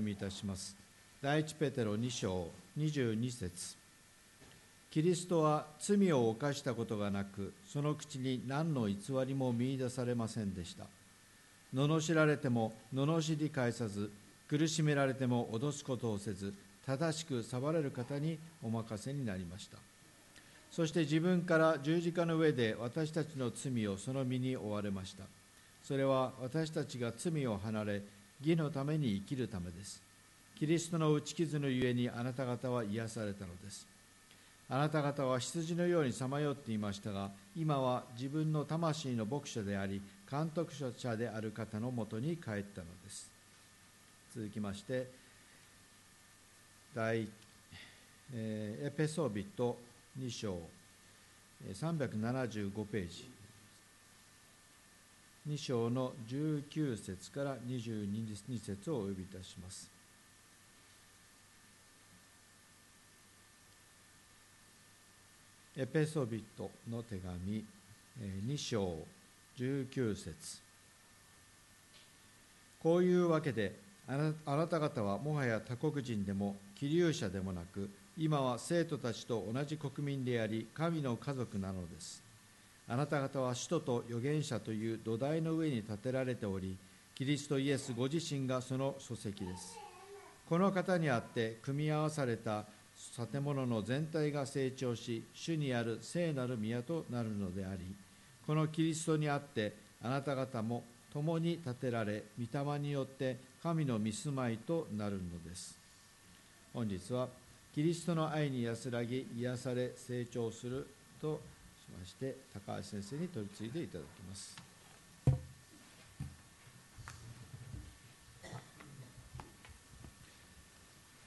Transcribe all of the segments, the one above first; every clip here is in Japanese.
読みいたします。第一ペテロ2章22節。キリストは罪を犯したことがなくその口に何の偽りも見いだされませんでした。罵られても罵り返さず苦しめられても脅すことをせず正しく裁れる方にお任せになりました。そして自分から十字架の上で私たちの罪をその身に負われました。それは私たちが罪を離れ義のために生きるためです。キリストの打ち傷のゆえにあなた方は癒されたのです。あなた方は羊のようにさまよっていましたが今は自分の魂の牧者であり監督者である方のもとに帰ったのです。続きまして第、えー、エペソビト2章375ページ。2章の19節から22節をお呼びいたします。エペソビトの手紙2章19節。こういうわけであなた方はもはや他国人でも希流者でもなく今は生徒たちと同じ国民であり神の家族なのです。あなた方は使徒と預言者という土台の上に建てられておりキリストイエスご自身がその書籍です。この方にあって組み合わされた建物の全体が成長し主にある聖なる宮となるのでありこのキリストにあってあなた方も共に建てられ御霊によって神の御住まいとなるのです。本日はキリストの愛に安らぎ癒され成長するとまして高橋先生に取り次いでいただきます。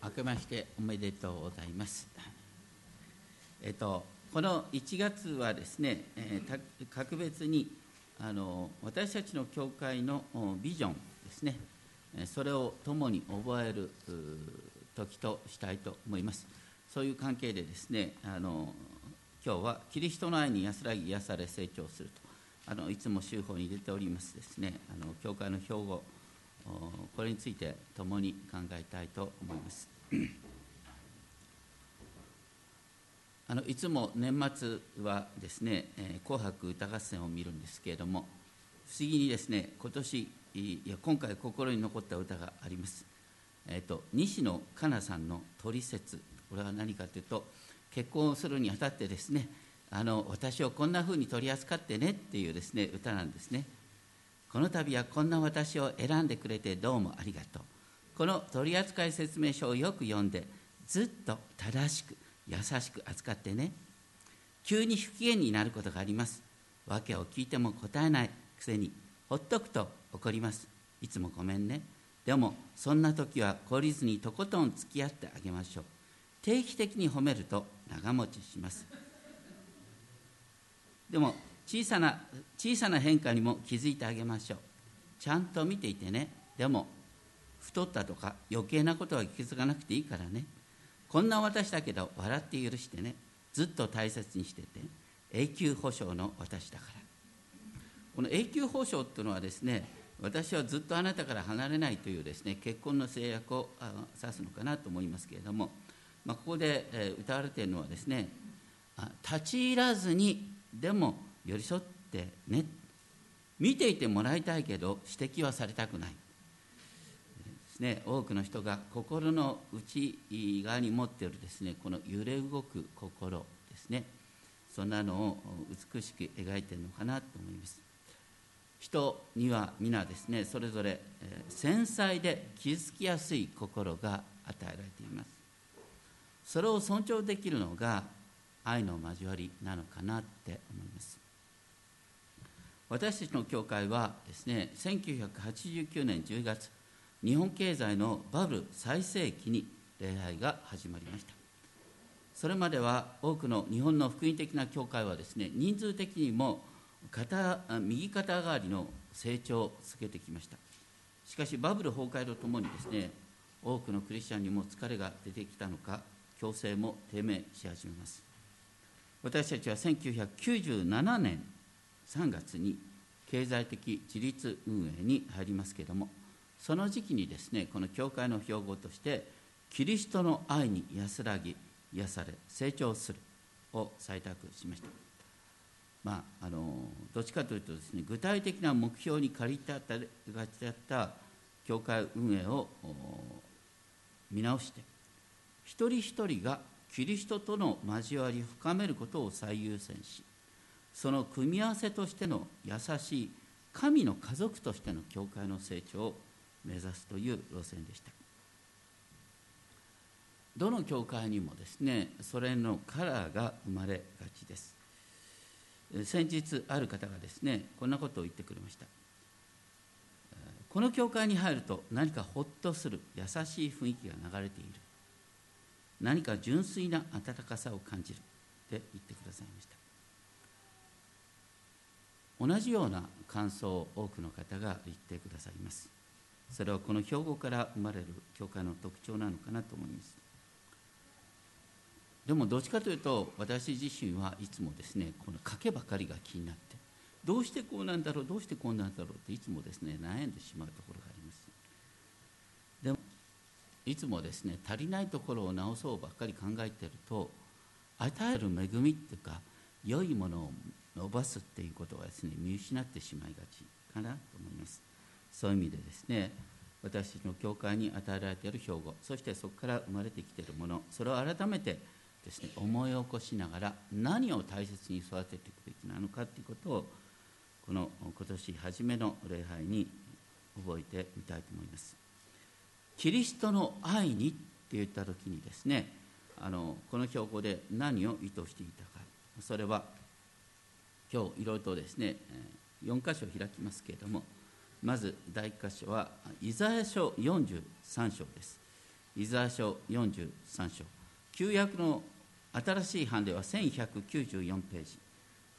明けましておめでとうございます。えっとこの1月はですね、えー、格別にあの私たちの教会のビジョンですねそれを共に覚える時としたいと思います。そういう関係でですねあの今日はキリストの愛に安らぎ癒され成長すると。あのいつも修法に出ておりますですね。あの教会の標語これについて共に考えたいと思います。あのいつも年末はですね「紅白歌合戦」を見るんですけれども不思議にですね今年いや今回心に残った歌があります、えーと、西野カナさんの「トリセツ」これは何かというと結婚するにあたってですねあの私をこんなふうに取り扱ってねっていうですね歌なんですね。この度はこんな私を選んでくれてどうもありがとう。この取扱説明書をよく読んでずっと正しく優しく扱ってね。急に不機嫌になることがあります。訳を聞いても答えないくせにほっとくと怒ります。いつもごめんね。でもそんな時は懲りずにとことん付き合ってあげましょう。定期的に褒めると長持ちします。でも小さな小さな変化にも気づいてあげましょう。ちゃんと見ていてね。でも太ったとか余計なことは気づかなくていいからね。こんな私だけど笑って許してね。ずっと大切にしてて永久保証の私だから。この永久保証っていうのはですね私はずっとあなたから離れないというですね結婚の制約を指すのかなと思いますけれども、まあ、ここで、え歌われているのはですね立ち入らずにでも寄り添ってね見ていてもらいたいけど指摘はされたくない。ですね多くの人が心の内側に持っているですねこの揺れ動く心ですねそんなのを美しく描いているのかなと思います。人には皆ですねそれぞれ繊細で傷つきやすい心が与えられています。それを尊重できるのが愛の交わりなのかなって思います。私たちの教会はですね1989年10月日本経済のバブル最盛期に礼拝が始まりました。それまでは多くの日本の福音的な教会はですね人数的にも肩右肩上がりの成長を続けてきました。しかしバブル崩壊とともにですね多くのクリスチャンにも疲れが出てきたのか強制も低迷し始めます。私たちは1997年3月に経済的自立運営に入りますけれどもその時期にですねこの教会の標語としてキリストの愛に安らぎ癒され成長するを採択しました。まああのどっちかというとですね具体的な目標に借りたがちだった教会運営を見直して一人一人がキリストとの交わりを深めることを最優先しその組み合わせとしての優しい神の家族としての教会の成長を目指すという路線でした。どの教会にもですねそれのカラーが生まれがちです。先日ある方がですねこんなことを言ってくれました。この教会に入ると何かほっとする優しい雰囲気が流れている。何か純粋な温かさを感じるって言ってくださいました。同じような感想を多くの方が言ってくださいます。それはこの標語から生まれる教会の特徴なのかなと思います。でもどっちかというと私自身はいつもですねこの賭けばかりが気になってどうしてこうなんだろうどうしてこうなんだろうっていつもですね悩んでしまうところがあいつもですね足りないところを直そうばっかり考えてると与える恵みっていうか良いものを伸ばすっていうことはですね見失ってしまいがちかなと思います。そういう意味でですね私の教会に与えられている標語そしてそこから生まれてきているものそれを改めてですね思い起こしながら何を大切に育てていくべきなのかということをこの今年初めの礼拝に覚えてみたいと思います。キリストの愛にって言った時にですねあのこの標語で何を意図していたか。それは今日いろいろとですね4箇所開きますけれどもまず第1箇所はイザヤ書43章です。イザヤ書43章。旧約の新しい版では1194ページ。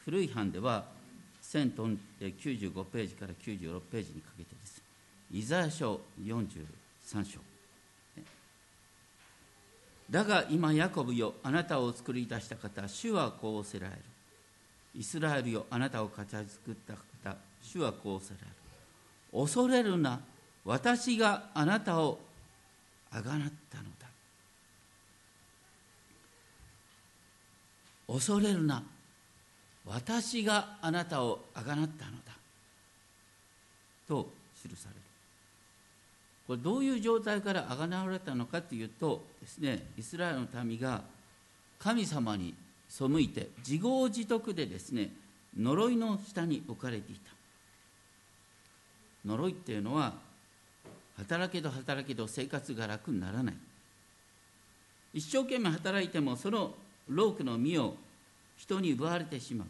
古い版では1095ページから96ページにかけてです。イザヤ書43章。だが今ヤコブよあなたを作り出した方主はこうおせられる。イスラエルよあなたを形作った方主はこうおせられる。恐れるな私があなたをあがなったのだ。恐れるな私があなたをあがなったのだ。と記されるこれどういう状態からあがなわれたのかというとですねイスラエルの民が神様に背いて自業自得でですね呪いの下に置かれていた。呪いっていうのは働けど働けど生活が楽にならない。一生懸命働いてもその労苦の実を人に奪われてしまう。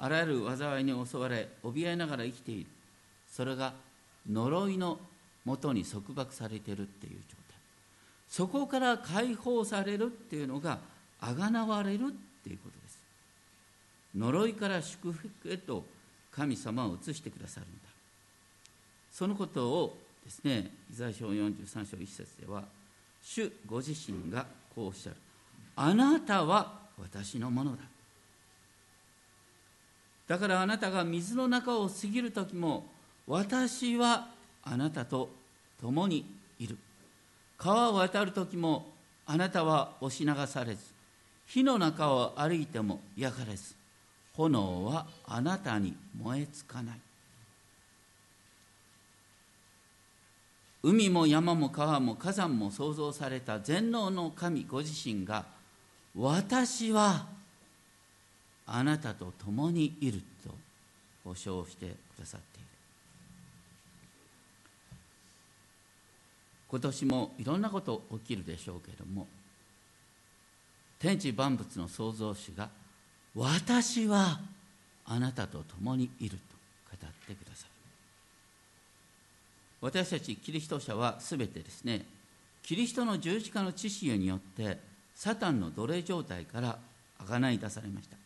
あらゆる災いに襲われ怯えながら生きている。それが呪いのもとに束縛されてるっていう状態。そこから解放されるっていうのがあがなわれるっていうことです。呪いから祝福へと神様を移してくださるんだ。そのことをですねイザヤ書43章1節では主ご自身がこうおっしゃる。あなたは私のものだ。だからあなたが水の中を過ぎる時も私はあなたと共にいる。川を渡る時もあなたは押し流されず火の中を歩いても焼かれず炎はあなたに燃えつかない。海も山も川も火山も創造された全能の神ご自身が私はあなたと共にいると保証してくださっている。今年もいろんなこと起きるでしょうけれども天地万物の創造主が私はあなたと共にいると語ってくださる。私たちキリスト者は全てですねキリストの十字架の知識によってサタンの奴隷状態からあがない出されました。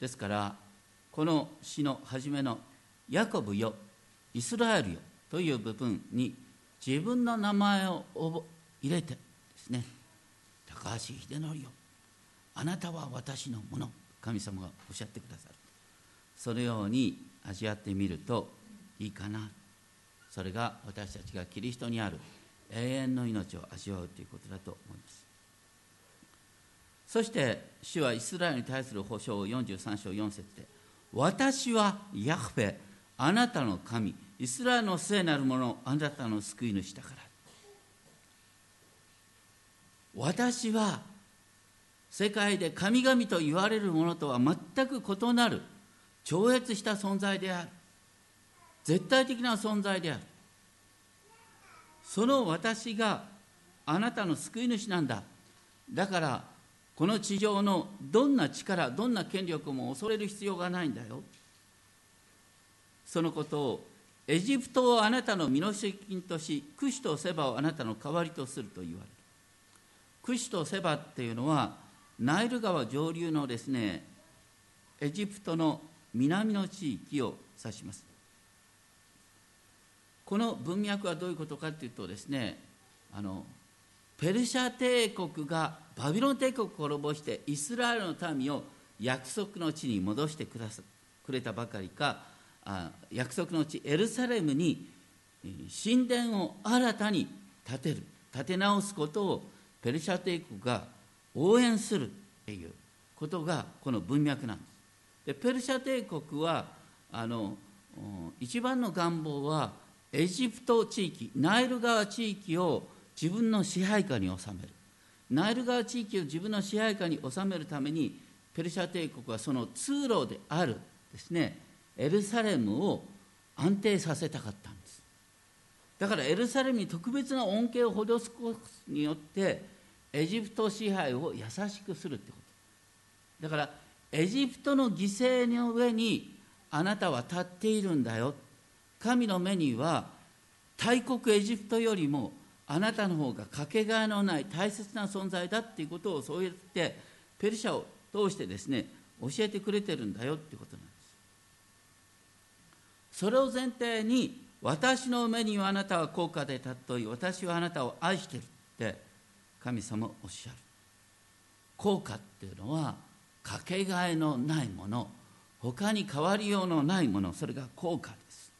ですからこの詩の初めの「ヤコブよイスラエルよ」という部分に自分の名前を入れてですね高橋秀則よあなたは私のもの神様がおっしゃってくださる。そのように味わってみるといいかな。それが私たちがキリストにある永遠の命を味わうということだと思います。そして主はイスラエルに対する保証を43章4節で私はヤフェあなたの神イスラエルの聖なるものあなたの救い主だから。私は世界で神々と言われるものとは全く異なる超越した存在である絶対的な存在である。その私があなたの救い主なんだ。だからこの地上のどんな力どんな権力も恐れる必要がないんだよ。そのことをエジプトをあなたの身代金としクシとセバをあなたの代わりとすると言われる。クシとセバっていうのはナイル川上流のですねエジプトの南の地域を指します。この文脈はどういうことかというとですねあのペルシャ帝国がバビロン帝国を滅ぼしてイスラエルの民を約束の地に戻してくださくれたばかりかあ約束の地エルサレムに神殿を新たに建てる建て直すことをペルシャ帝国が応援するっていうことがこの文脈なんです。でペルシャ帝国はあの一番の願望はエジプト地域ナイル川地域を自分の支配下に収めるナイル川地域を自分の支配下に収めるためにペルシャ帝国はその通路であるですねエルサレムを安定させたかったんです。だからエルサレムに特別な恩恵を施すことによってエジプト支配を優しくするってこと。だからエジプトの犠牲の上にあなたは立っているんだよ。神の目には大国エジプトよりもあなたの方がかけがえのない大切な存在だっていうことをそうやってペルシャを通してですね教えてくれてるんだよってことなんです。それを前提に私の目にはあなたは高価で尊い私はあなたを愛してるって神様おっしゃる。高価っていうのはかけがえのないもの。他に変わりようのないもの。それが高価です。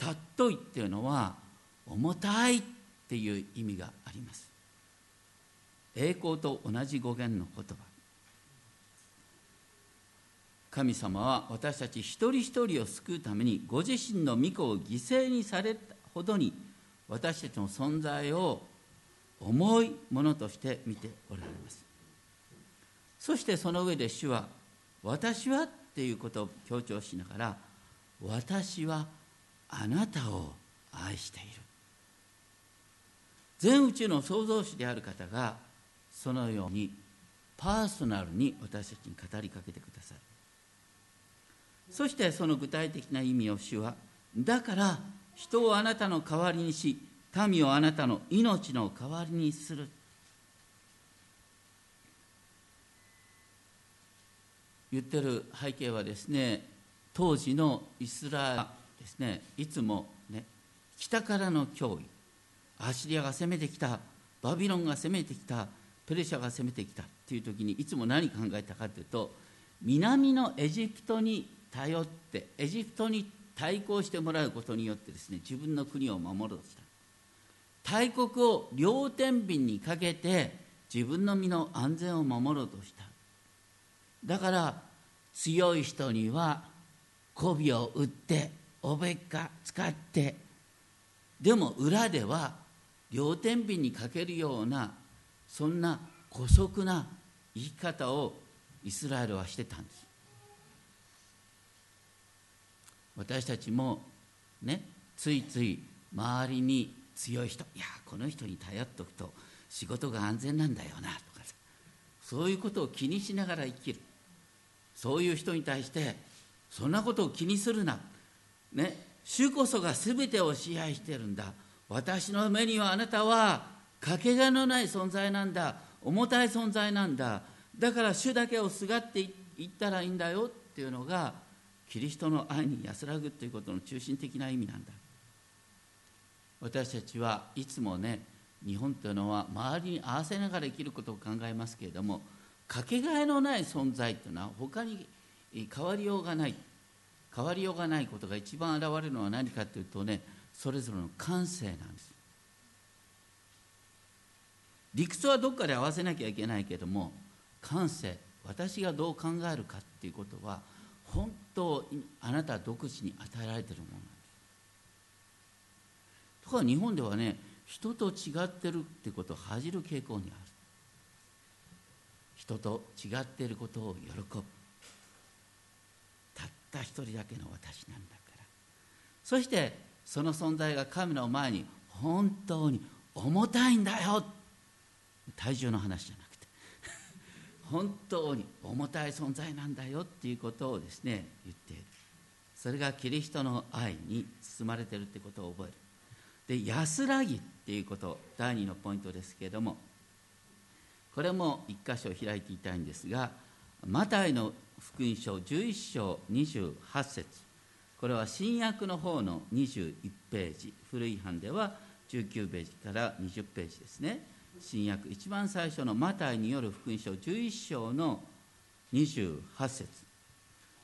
尊いっていうのは重たいっていう意味があります。栄光と同じ語源の言葉。神様は私たち一人一人を救うためにご自身の御子を犠牲にされたほどに私たちの存在を重いものとして見ておられます。そしてその上で主は「私は」っていうことを強調しながら「私はあなたを愛している」全宇宙の創造主である方がそのようにパーソナルに私たちに語りかけてくださる。そしてその具体的な意味を主はだから人をあなたの代わりにし民をあなたの命の代わりにする言ってる背景はですね当時のイスラエルですね。いつもね北からの脅威。アシリアが攻めてきた。バビロンが攻めてきた。ペルシャが攻めてきた。っていう時にいつも何考えたかというと南のエジプトに頼ってエジプトに対抗してもらうことによってですね自分の国を守ろうとした。大国を両天秤にかけて自分の身の安全を守ろうとした。だから強い人には媚びを売っておべっか使ってでも裏では両天秤にかけるようなそんな姑息な生き方をイスラエルはしてたんです。私たちもねついつい周りに強い人いやこの人に頼っとくと仕事が安全なんだよなとかさそういうことを気にしながら生きる。そういう人に対してそんなことを気にするなね主こそが全てを支配してるんだ私の目にはあなたはかけがえのない存在なんだ重たい存在なんだだから主だけをすがっていったらいいんだよっていうのがキリストの愛に安らぐということの中心的な意味なんだ。私たちはいつもね日本というのは周りに合わせながら生きることを考えますけれどもかけがえのない存在というのは他に変わりようがない変わりようがないことが一番現れるのは何かというとねそれぞれの感性なんです。理屈はどっかで合わせなきゃいけないけども感性私がどう考えるかっていうことは本当あなた独自に与えられているものなんです。ところが日本ではね人と違ってるってことを恥じる傾向にある。人と違っていることを喜ぶ。たった一人だけの私なんだから。そしてその存在が神の前に本当に重たいんだよ。体重の話じゃなくて本当に重たい存在なんだよっていうことをですね言っている。それがキリストの愛に包まれているってことを覚える。で安らぎっていうこと第2のポイントですけれどもこれも一箇所開いていたいんですがマタイの福音書11章28節。これは新約の方の21ページ。古い版では19ページから20ページですね。新約一番最初のマタイによる福音書11章の28節。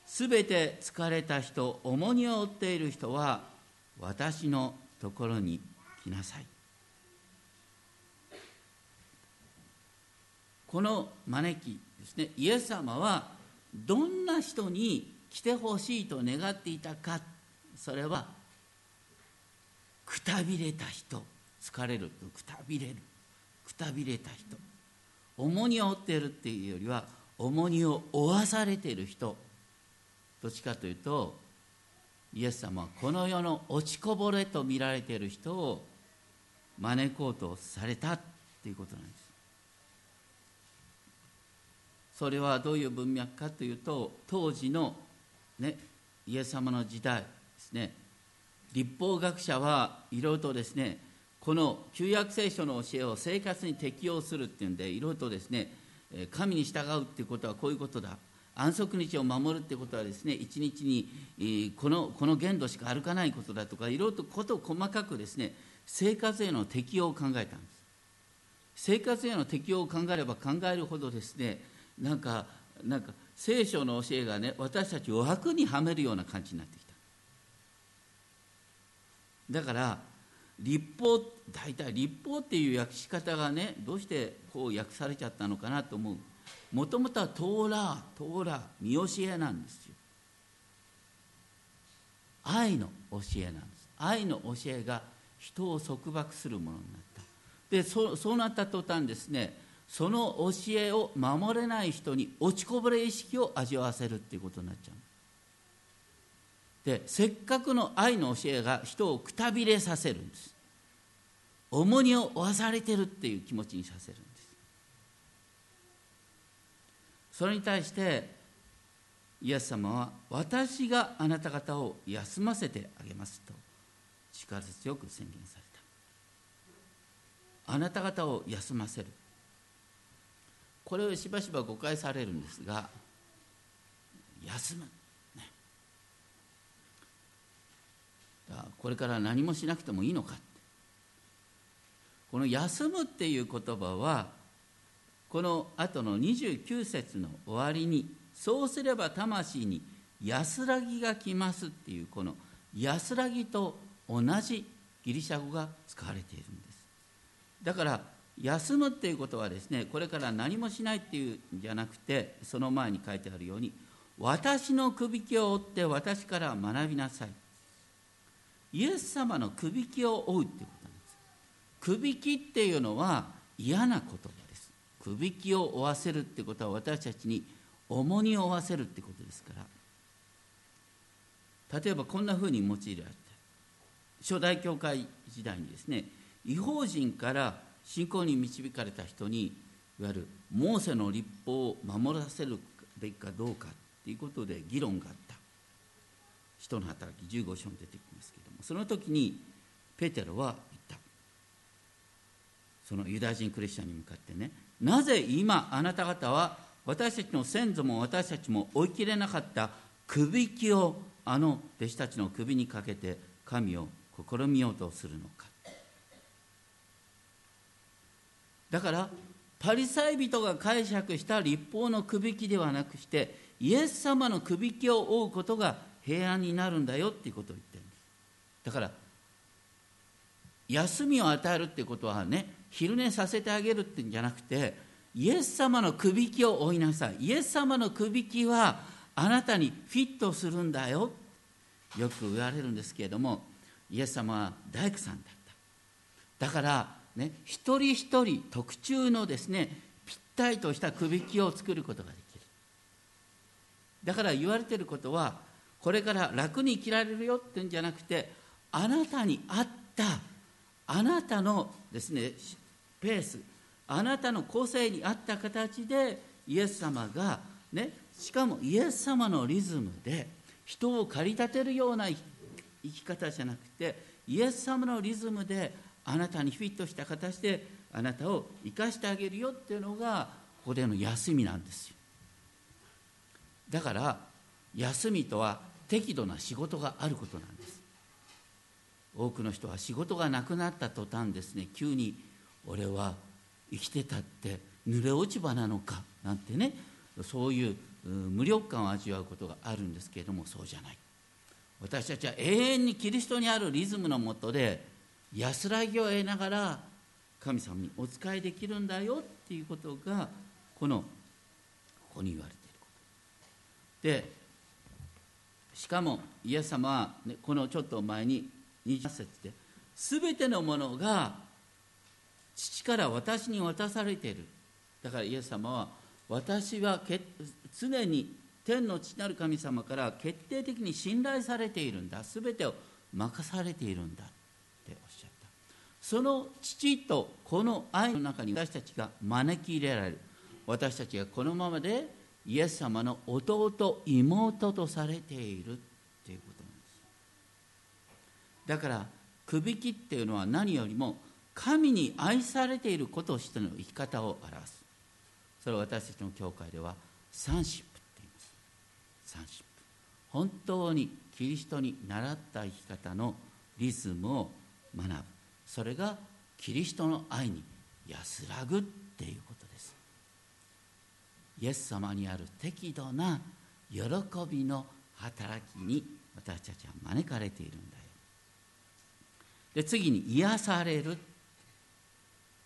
すべて疲れた人重荷を負っている人は私のところに来なさい。この招きですね。イエス様はどんな人に来てほしいと願っていたか。それはくたびれた人。疲れるくたびれる。くたびれた人。重荷を負っているっていうよりは重荷を負わされている人。どっちかというとイエス様はこの世の落ちこぼれと見られている人を招こうとされたっていうことなんです。それはどういう文脈かというと当時の、ね、イエス様の時代ですね。立法学者はいろいろとですねこの旧約聖書の教えを生活に適用するっていうんでいろいろとですね神に従うっていうことはこういうことだ。安息日を守るってことはですね一日にこのこの限度しか歩かないことだとかいろいろとことを細かくですね生活への適用を考えたんです。生活への適用を考えれば考えるほどですねなんかなんか聖書の教えがね私たちを枠にはめるような感じになってきた。だから立法大体立法っていう訳し方がねどうしてこう訳されちゃったのかなと思う。もともとはトーラートーラー見教えなんですよ。愛の教えなんです。愛の教えが人を束縛するものになった。でそそうなった途端ですねその教えを守れない人に落ちこぼれ意識を味わわせるっていうことになっちゃう。でせっかくの愛の教えが人をくたびれさせるんです。重荷を負わされてるっていう気持ちにさせるんです。それに対してイエス様は私があなた方を休ませてあげますと力強く宣言された。あなた方を休ませる。これをしばしば誤解されるんですが休む、ね、これから何もしなくてもいいのか。この「休む」っていう言葉はこの後の29節の終わりに「そうすれば魂に安らぎが来ます」っていうこの「安らぎ」と同じギリシャ語が使われているんです。だから休むっていうことはですねこれから何もしないっていうんじゃなくてその前に書いてあるように私のくびきを追って私から学びなさい。イエス様のくびきを追うっていうこと。くびきっていうのは嫌な言葉です。くびきを追わせるってことは私たちに重荷を負わせるってことですから。例えばこんなふうに用いられて初代教会時代にですね違法人から信仰に導かれた人にいわゆるモーセの立法を守らせるべきかどうかということで議論があった。人の働き15章に出てきますけどもその時にペテロはそのユダヤ人クリスチャンに向かってね。なぜ今あなた方は私たちの先祖も私たちも追い切れなかった。くびきをあの弟子たちの首にかけて神を試みようとするのか。だからパリサイ人が解釈した立法のくびきではなくしてイエス様のくびきを追うことが平安になるんだよっていうことを言ってるんです。だから休みを与えるっていうことはね昼寝させてあげるっていうんじゃなくてイエス様のくびきを追いなさい。イエス様のくびきはあなたにフィットするんだよ。よく言われるんですけれどもイエス様は大工さんだった。だからね一人一人特注のですねぴったりとしたくびきを作ることができる。だから言われてることはこれから楽に生きられるよっていうんじゃなくてあなたに合ったあなたのですねペースあなたの個性に合った形でイエス様がねしかもイエス様のリズムで人を駆り立てるような生き方じゃなくてイエス様のリズムであなたにフィットした形であなたを生かしてあげるよっていうのがここでの休みなんですよ。だから休みとは適度な仕事があることなんです。多くの人は仕事がなくなった途端ですね急に俺は生きてたって濡れ落ち葉なのかなんてねそういう無力感を味わうことがあるんですけれどもそうじゃない。私たちは永遠にキリストにあるリズムのもとで安らぎを得ながら神様にお仕えできるんだよっていうことがこのここに言われていること。でしかもイエス様は、ね、このちょっと前に20節で全てのものが父から私に渡されている。だからイエス様は私は常に天の父なる神様から決定的に信頼されているんだ。全てを任されているんだっておっしゃった。その父とこの愛の中に私たちが招き入れられる。私たちがこのままでイエス様の弟妹とされているっていうことなんです。だからくびきっていうのは何よりも神に愛されていることとしての生き方を表す。それを私たちの教会では三ップって言います。三ップ。本当にキリストに習った生き方のリズムを学ぶ。それがキリストの愛に安らぐっていうことです。イエス様にある適度な喜びの働きに私たちは招かれているんだよ。で次に癒される。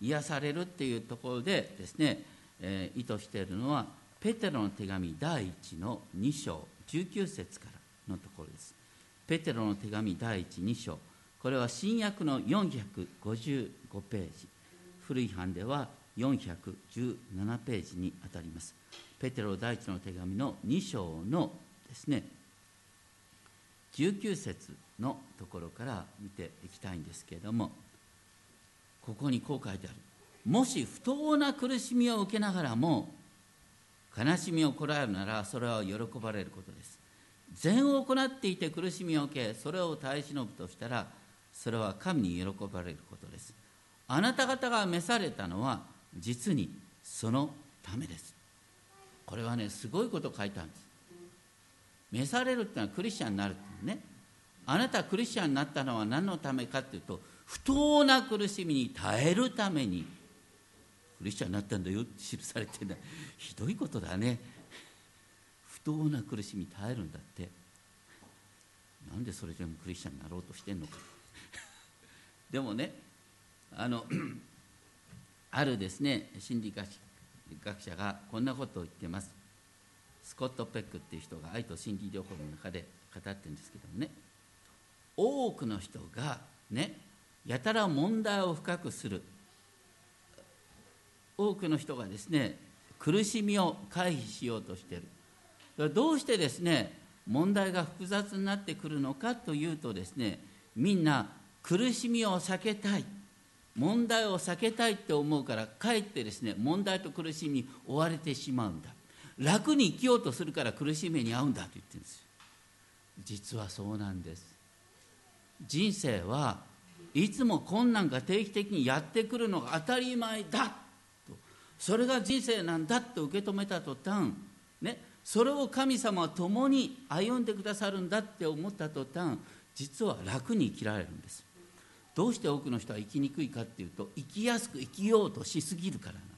癒されるっていうところでですね、えー、意図しているのはペテロの手紙第1の2章19節からのところです。ペテロの手紙第12章。これは新約の455ページ。古い版では417ページにあたります。ペテロ第一の手紙の2章のですね19節のところから見ていきたいんですけれどもここにこう書いてある。もし不当な苦しみを受けながらも悲しみをこらえるならそれは喜ばれることです。善を行っていて苦しみを受けそれを耐え忍ぶとしたらそれは神に喜ばれることです。あなた方が召されたのは実にそのためです。これはねすごいこと書いてあるんです。召されるっていうのはクリスチャンになるっていうね。あなたクリスチャンになったのは何のためかっていうと不当な苦しみに耐えるためにクリスチャンになったんだよって記されてるひどいことだね。不当な苦しみ耐えるんだって。なんでそれでもクリスチャンになろうとしてんのか。でもねあの あるですね心理学者がこんなことを言ってます。スコット・ペックっていう人が愛と心理療法の中で語ってるんですけどもね。多くの人がねやたら問題を深くする。多くの人がですね苦しみを回避しようとしている。どうしてですね問題が複雑になってくるのかというとですねみんな苦しみを避けたい。問題を避けたいって思うからかえってですね問題と苦しみに追われてしまうんだ。楽に生きようとするから苦しみに遭うんだと言ってるんですよ。実はそうなんです。人生はいつも困難が定期的にやってくるのが当たり前だと。それが人生なんだと受け止めた途端ねそれを神様は共に歩んでくださるんだって思った途端実は楽に生きられるんです。どうして多くの人は生きにくいかっていうと生きやすく生きようとしすぎるからなんです。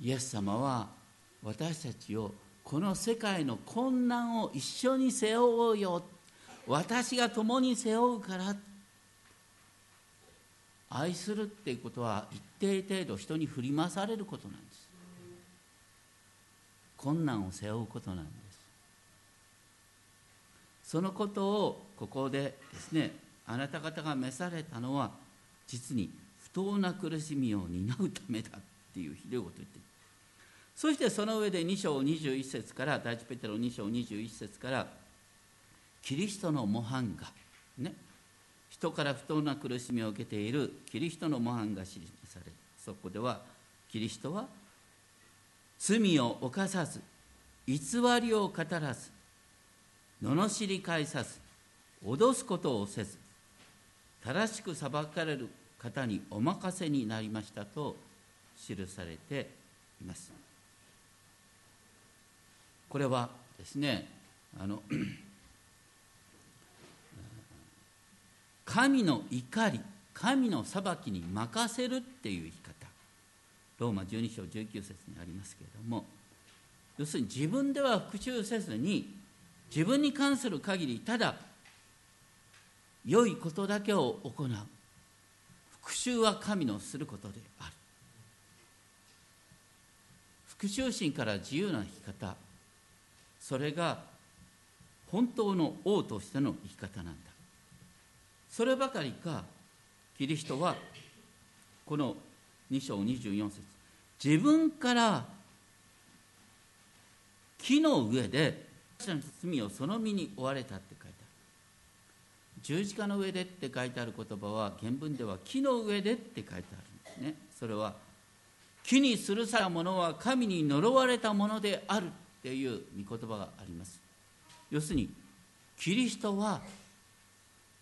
イエス様は私たちをこの世界の困難を一緒に背負おうよ私が共に背負うから愛するっていうことは一定程度人に振り回されることなんです。困難を背負うことなんです。そのことをここでですねあなた方が召されたのは実に不当な苦しみを担うためだっていうひどいことを言ってそしてその上で2章21節から第一ペテロ2章21節からキリストの模範がね人から不当な苦しみを受けているキリストの模範が示されるそこではキリストは罪を犯さず偽りを語らず罵り返さず脅すことをせず正しく裁かれる方にお任せになりましたと記されています。これはですねあの神の怒り神の裁きに任せるっていう言い方。ローマ12章19節にありますけれども要するに自分では復讐せずに自分に関する限りただ良いことだけを行う。復讐は神のすることである。復讐心から自由な生き方。それが本当の王としての生き方なんだ。そればかりかキリストはこの2章24節自分から木の上で私の罪をその身に追われたって書いてある。十字架の上でって書いてある言葉は原文では木の上でって書いてあるんですね。それは木にするさたものは神に呪われたものであるっていう御言葉があります。要するにキリストは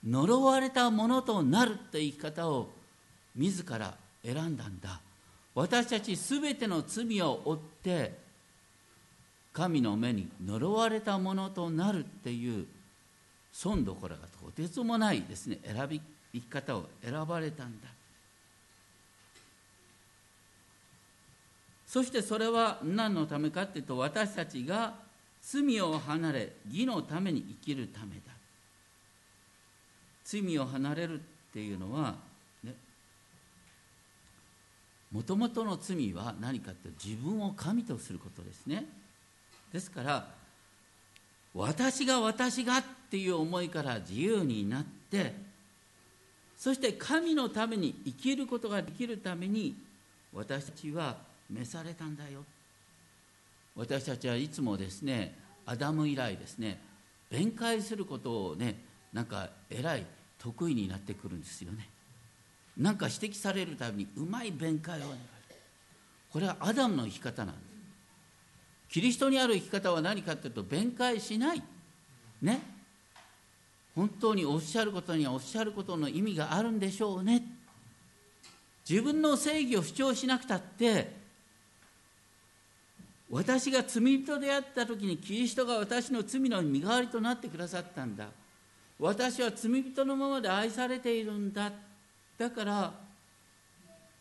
呪われたものとなるって生き方を自ら選んだんだ。私たち全ての罪を負って神の目に呪われたものとなるっていう損どころがとてつもないですね。選び生き方を選ばれたんだ。そしてそれは何のためかっていうと私たちが罪を離れ義のために生きるためだ。罪を離れるっていうのはもともとの罪は何かって自分を神とすることですね。ですから私が私がっていう思いから自由になってそして神のために生きることができるために私たちは召されたんだよ。私たちはいつもですねアダム以来ですね弁解することをねなんか偉い得意になってくるんですよね。なんか指摘されるたびにうまい弁解を願うこれはアダムの生き方なんです。キリストにある生き方は何かというと弁解しない。ね。本当におっしゃることにはおっしゃることの意味があるんでしょうね。自分の正義を主張しなくたって私が罪人であった時にキリストが私の罪の身代わりとなってくださったんだ。私は罪人のままで愛されているんだ。だから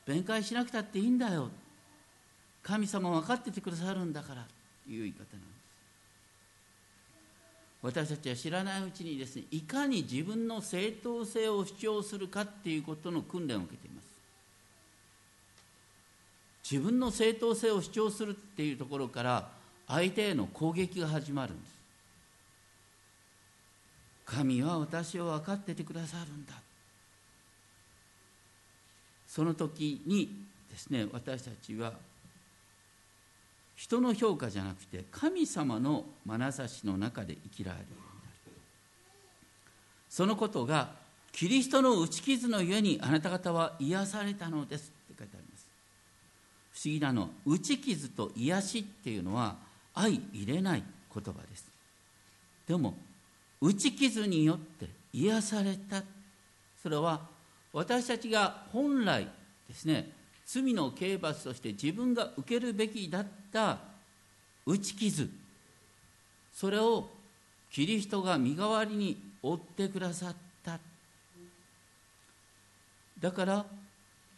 弁解しなくたっていいんだよ。神様分かっててくださるんだから。という言い方なんです。私たちは知らないうちにですねいかに自分の正当性を主張するかっていうことの訓練を受けています。自分の正当性を主張するっていうところから相手への攻撃が始まるんです。神は私を分かっててくださるんだ。その時にですね私たちは人の評価じゃなくて神様の眼差しの中で生きられるようになるそのことがキリストの打ち傷のゆえにあなた方は癒されたのです。って書いてあります。不思議なの打ち傷と癒しっていうのは相入れない言葉です。でも打ち傷によって癒された。それは私たちが本来ですね罪の刑罰として自分が受けるべきだった打ち傷それをキリストが身代わりに負ってくださった。だから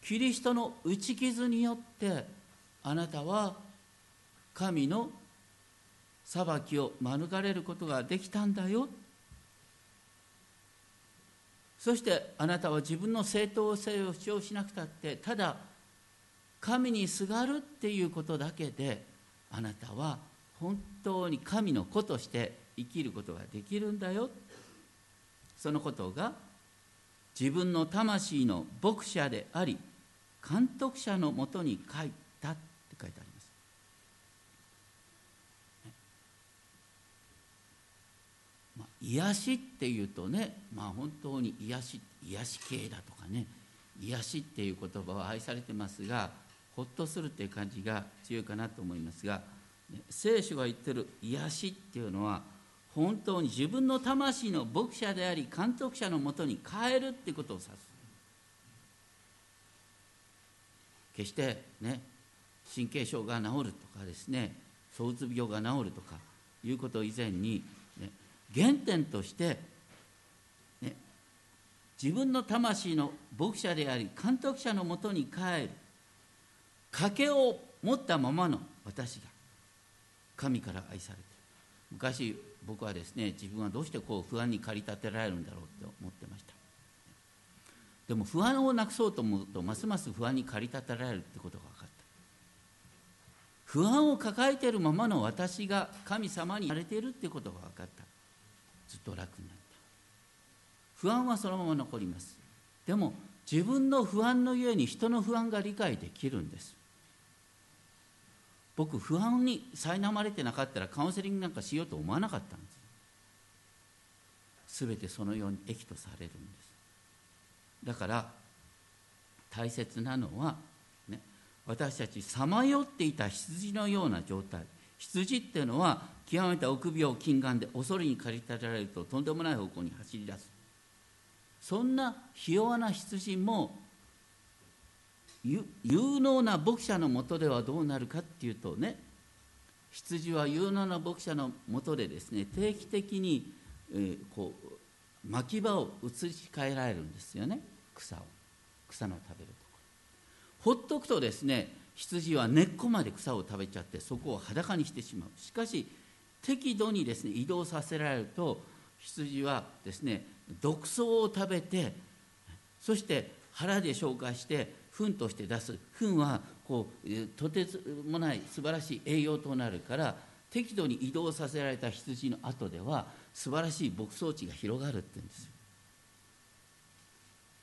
キリストの打ち傷によってあなたは神の裁きを免れることができたんだよ。そしてあなたは自分の正当性を主張しなくたってただ神にすがるっていうことだけであなたは本当に神の子として生きることができるんだよそのことが自分の魂の牧者であり監督者のもとに書いたって書いてあります。まあ、癒しっていうとね、まあ、本当に癒し癒し系だとかね癒しっていう言葉は愛されてますがほっとするっていう感じが強いかなと思いますが聖書が言ってる癒しっていうのは本当に自分の魂の牧者であり監督者のもとに変えるってことを指す。決してね神経症が治るとかですね躁うつ病が治るとかいうこと以前に、原点として、ね、自分の魂の牧者であり監督者のもとに帰る。賭けを持ったままの私が神から愛されてる。昔僕はですね自分はどうしてこう不安に駆り立てられるんだろうと思ってました。でも不安をなくそうと思うとますます不安に駆り立てられるってことが分かった。不安を抱えているままの私が神様にされているってことが分かった。ずっと楽になった。不安はそのまま残ります。でも自分の不安のゆえに人の不安が理解できるんです。僕不安に苛まれてなかったらカウンセリングなんかしようと思わなかったんです。全てそのように益とされるんです。だから大切なのは、ね、私たちさまよっていた羊のような状態。羊っていうのは極めて臆病禁眼で恐れに駆り立てられるととんでもない方向に走り出す。そんなひ弱な羊も有能な牧者のもとではどうなるかっていうとね羊は有能な牧者のもとでですね定期的に、えー、こう牧場を移し替えられるんですよね。草を。草の食べるところ。ほっとくとですね羊は根っこまで草を食べちゃってそこを裸にしてしまう。しかし適度にですね移動させられると羊はですね毒草を食べてそして腹で消化して糞として出す糞はこうとてつもない素晴らしい栄養となるから適度に移動させられた羊の後では素晴らしい牧草地が広がるって言うんですよ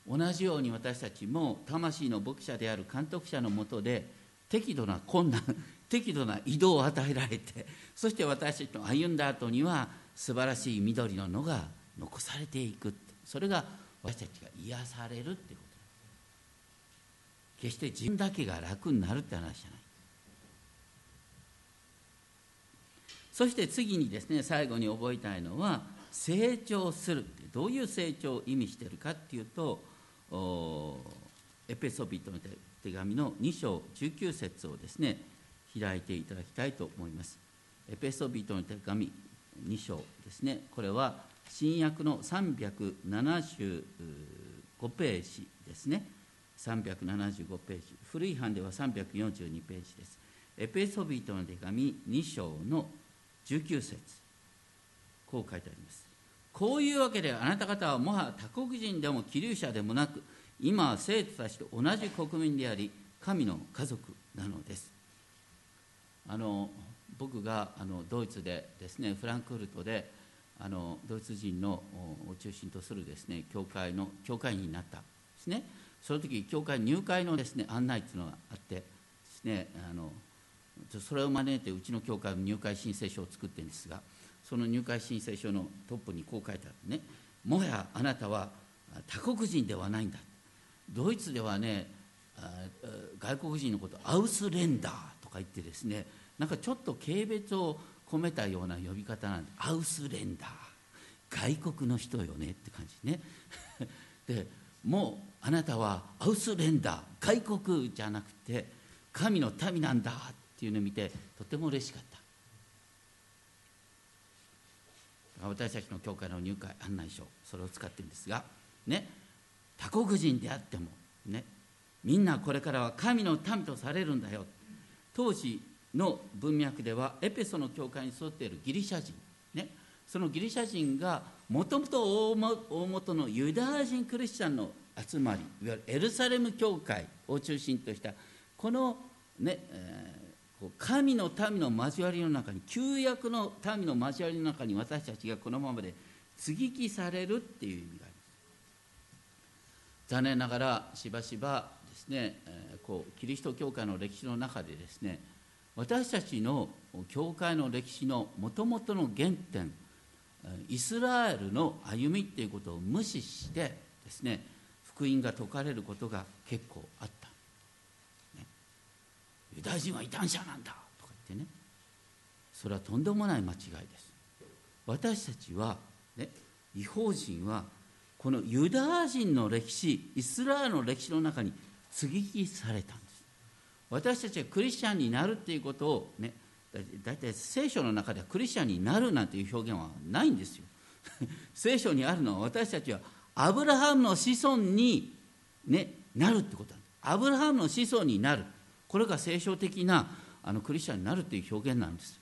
同じように私たちも魂の牧者である監督者のもとで適度な困難 適度な移動を与えられて そして私たちの歩んだ後には素晴らしい緑の野が残されていく。それが私たちが癒されるってこと。決して自分だけが楽になるって話じゃない。そして次にですね最後に覚えたいのは成長するって。どういう成長を意味してるかっていうとエペソビトの手紙の2章19節をですね開いていただきたいと思います。エペソビートの手紙2章ですね。これは新約の375ページですね。375ページ。古い版では342ページです。エペソビートの手紙2章の19節。こう書いてあります。こういうわけであなた方はもは他国人でも気流者でもなく今は生徒たちと同じ国民であり神の家族なのです。あの僕があのドイツでですねフランクフルトであのドイツ人のを中心とするですね教会の教会員になったですね。その時教会入会のですね案内っていうのがあってですねあのそれを招いてうちの教会の入会申請書を作ってるんですがその入会申請書のトップにこう書いてあるねもはやあなたは他国人ではないんだ。ドイツではね外国人のことアウスレンダーとか言ってですねなんかちょっと軽蔑を込めたような呼び方なんでアウスレンダー外国の人よねって感じね。でもうあなたはアウスレンダー外国じゃなくて神の民なんだっていうのを見てとても嬉しかった。私たちの教会の入会案内書それを使ってるんですがね。他国人であってもねみんなこれからは神の民とされるんだよ。当時の文脈ではエペソの教会に沿っているギリシャ人、ね、そのギリシャ人がもともと大元のユダヤ人クリスチャンの集まりいわゆるエルサレム教会を中心としたこのね、えー、神の民の交わりの中に旧約の民の交わりの中に私たちがこのままで接ぎ木されるっていう意味が残念ながらしばしばですね、こうキリスト教会の歴史の中でですね私たちの教会の歴史のもともとの原点イスラエルの歩みっていうことを無視してですね福音が説かれることが結構あった、ね、ユダヤ人は異端者なんだとか言ってね。それはとんでもない間違いです。私たちは、ね、違法人はこのユダヤ人の歴史イスラエルの歴史の中に接ぎ木されたんです。私たちはクリスチャンになるっていうことをね大体聖書の中ではクリスチャンになるなんていう表現はないんですよ。聖書にあるのは私たちはアブラハムの子孫に、ね、なるってことなんです。アブラハムの子孫になる。これが聖書的なあのクリスチャンになるっていう表現なんです。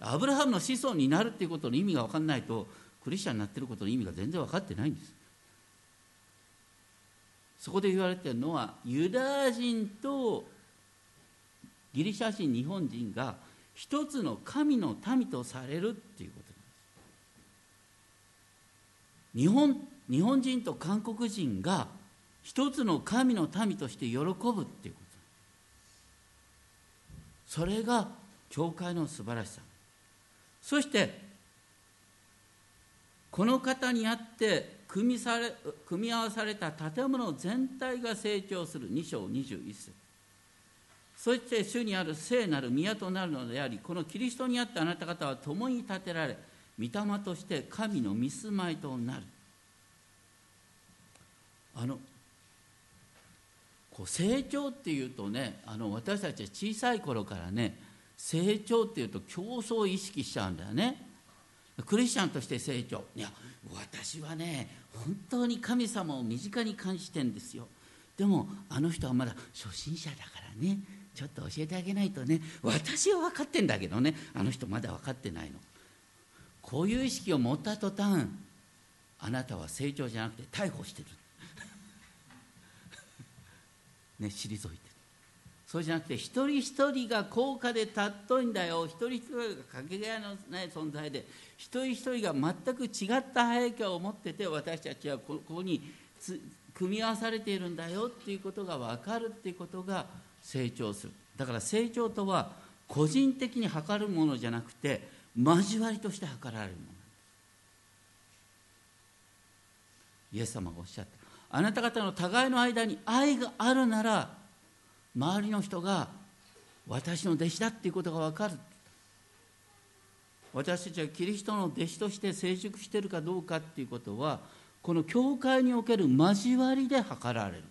アブラハムの子孫になるっていうことの意味が分かんないとクリスチャンになってることの意味が全然分かってないんです。そこで言われてるのはユダヤ人とギリシャ人日本人が一つの神の民とされるっていうことなんです。日本日本人と韓国人が一つの神の民として喜ぶっていうこと。それが教会の素晴らしさ。そしてこの方にあって組みされ組み合わされた建物全体が成長する。2章21節。そして主にある聖なる宮となるのでありこのキリストにあってあなた方は共に立てられ御霊として神の見住まいとなる。あのこう成長っていうとねあの私たちは小さい頃からね成長っていうと競争を意識しちゃうんだよね。クリスチャンとして成長。いや私はね本当に神様を身近に感じてんですよ。でもあの人はまだ初心者だからね。ちょっと教えてあげないとね。私は分かってんだけどね。あの人まだ分かってないの。こういう意識を持った途端あなたは成長じゃなくて逮捕してる。ね退いてる。そうじゃなくて一人一人が高価で尊いんだよ。一人一人がかけがえのない存在で一人一人が全く違った背景を持ってて私たちはここに組み合わされているんだよっていうことが分かるっていうことが成長する。だから成長とは個人的に測るものじゃなくて交わりとして測られるもの。イエス様がおっしゃった。あなた方の互いの間に愛があるなら周りの人が私の弟子だっていうことが分かる。私たちはキリストの弟子として成熟しているかどうかっていうことはこの教会における交わりで測られる。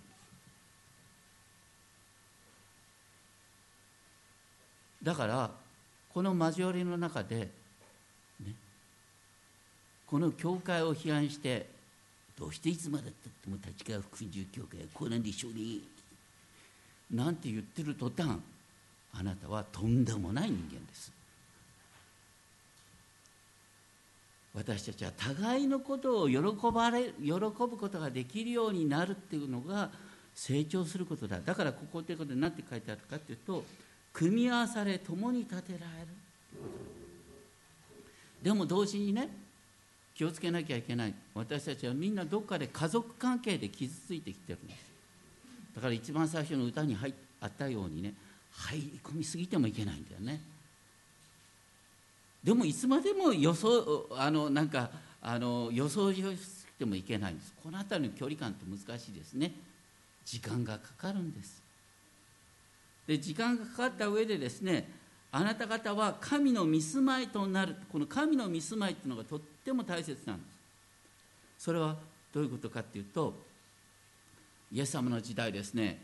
だからこの交わりの中で、ね、この教会を批判してどうしていつまでたっても立川福音住教会はこうなんでしょうね。なんて言ってる途端あなたはとんでもない人間です。私たちは互いのことを喜ばれ喜ぶことができるようになるっていうのが成長することだ。だからここということで何て書いてあるかっていうと組み合わされ共に立てられる。でも同時にね気をつけなきゃいけない。私たちはみんなどっかで家族関係で傷ついてきてるんです。だから一番最初の歌に入あったようにね入り込みすぎてもいけないんだよね。でもいつまでも予想あのなんかあの予想してもいけないんです。この辺りの距離感って難しいですね。時間がかかるんです。で時間がかかった上でですねあなた方は神の見住まいとなるこの神の見住まいっていうのがとっても大切なんです。それはどういうことかっていうとイエス様の時代ですね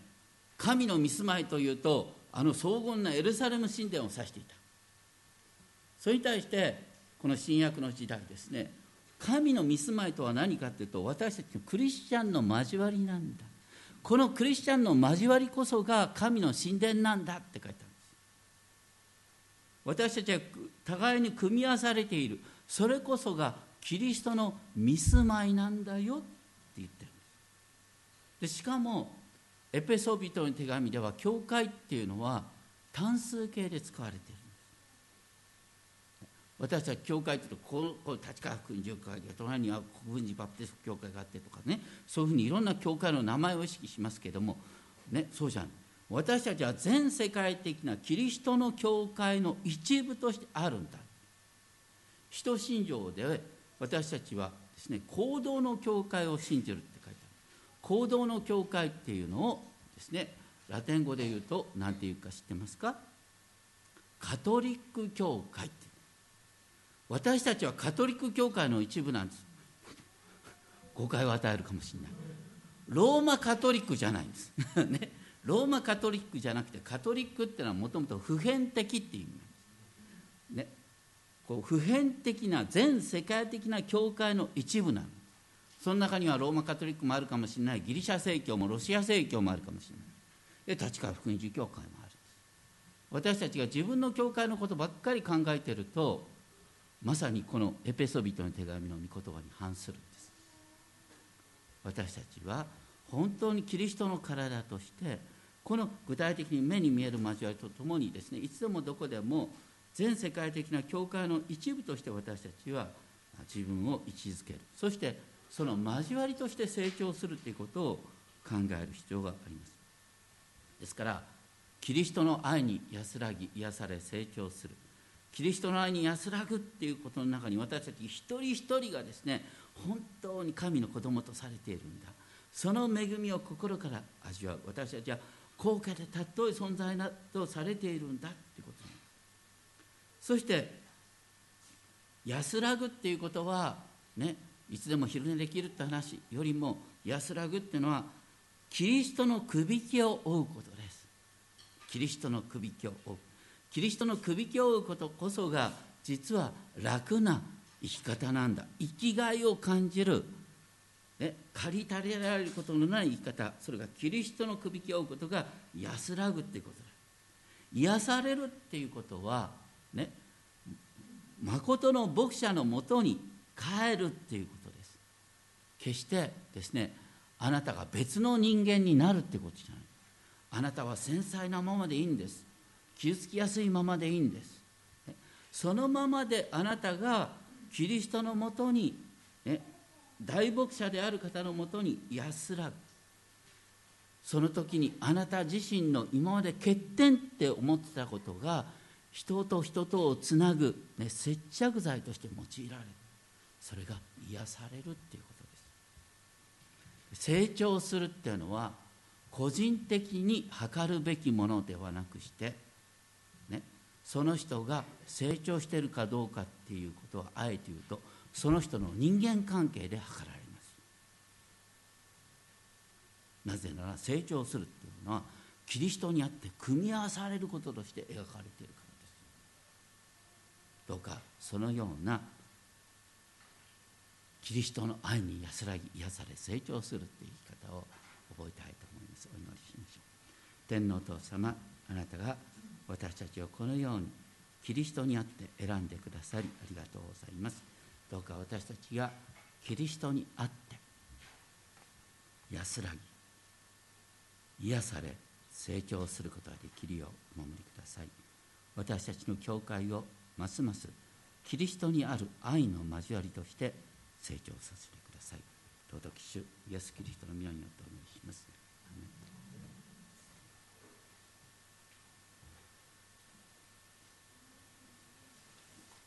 神の見住まいというとあの荘厳なエルサレム神殿を指していた。それに対してこの新約の時代ですね神の見住まいとは何かっていうと私たちのクリスチャンの交わりなんだ。このクリスチャンの交わりこそが神の神殿なんだって書いてあるんです。私たちは互いに組み合わされている。それこそがキリストの見住まいなんだよでしかもエペソビトの手紙では教会っていうのは単数形で使われている。私たち教会というとこうこう立川福音塾会で隣には国分寺バプテスト教会があってとかね。そういうふうにいろんな教会の名前を意識しますけども、ね、そうじゃない私たちは全世界的なキリストの教会の一部としてあるんだ。使徒信条で私たちはですね行動の教会を信じるって。行動の教会っていうのをですねラテン語で言うと何て言うか知ってますか？カトリック教会って。私たちはカトリック教会の一部なんです。誤解を与えるかもしれない。ローマカトリックじゃないんです。ね。ローマカトリックじゃなくてカトリックっていうのはもともと普遍的っていう意味。なんですね。こう普遍的な全世界的な教会の一部なの。その中にはローマカトリックもあるかもしれない。ギリシャ正教もロシア正教もあるかもしれない。で立川福音寺教会もある私たちが自分の教会のことばっかり考えてるとまさにこのエペソビトの手紙の御言葉に反するんです。私たちは本当にキリストの体としてこの具体的に目に見える交わりとともにですねいつでもどこでも全世界的な教会の一部として私たちは自分を位置づける。そしてその交わりとして成長するということを考える必要があります。ですからキリストの愛に安らぎ癒され成長する。キリストの愛に安らぐっていうことの中に私たち一人一人がですね本当に神の子供とされているんだ。その恵みを心から味わう。私たちは高価で尊い存在だとされているんだっていうことそして安らぐっていうことはねいつでも昼寝できるって話よりも安らぐっていうのはキリストのくびきを追うことです。キリストのくびきを追う。キリストのくびきを追うことこそが実は楽な生き方なんだ。生きがいを感じる、ね、借りたれられることのない生き方。それがキリストのくびきを追うことが安らぐっていうことだ。癒されるっていうことはね誠の牧者のもとに帰るっていうこと。決してですねあなたが別の人間になるってことじゃない。あなたは繊細なままでいいんです。傷つきやすいままでいいんです。そのままであなたがキリストのもとに、ね、大牧者である方のもとに安らぐ。その時にあなた自身の今まで欠点って思ってたことが人と人とをつなぐ、ね、接着剤として用いられる。それが癒されるっていうこと。成長するっていうのは個人的に測るべきものではなくしてねその人が成長してるかどうかっていうことはあえて言うとその人の人間関係で測られます。なぜなら成長するっていうのはキリストにあって組み合わされることとして描かれているからです。どうかそのようなキリストの愛に安らぎ癒され成長するっていう生き方を覚えたいと思います。お祈りしましょう。天皇お父様あなたが私たちをこのようにキリストにあって選んでくださりありがとうございます。どうか私たちがキリストにあって安らぎ癒され成長することができるようお守りください私たちの教会をますますキリストにある愛の交わりとして成長させてください。尊き主イエス・キリストの皆によってお願いします。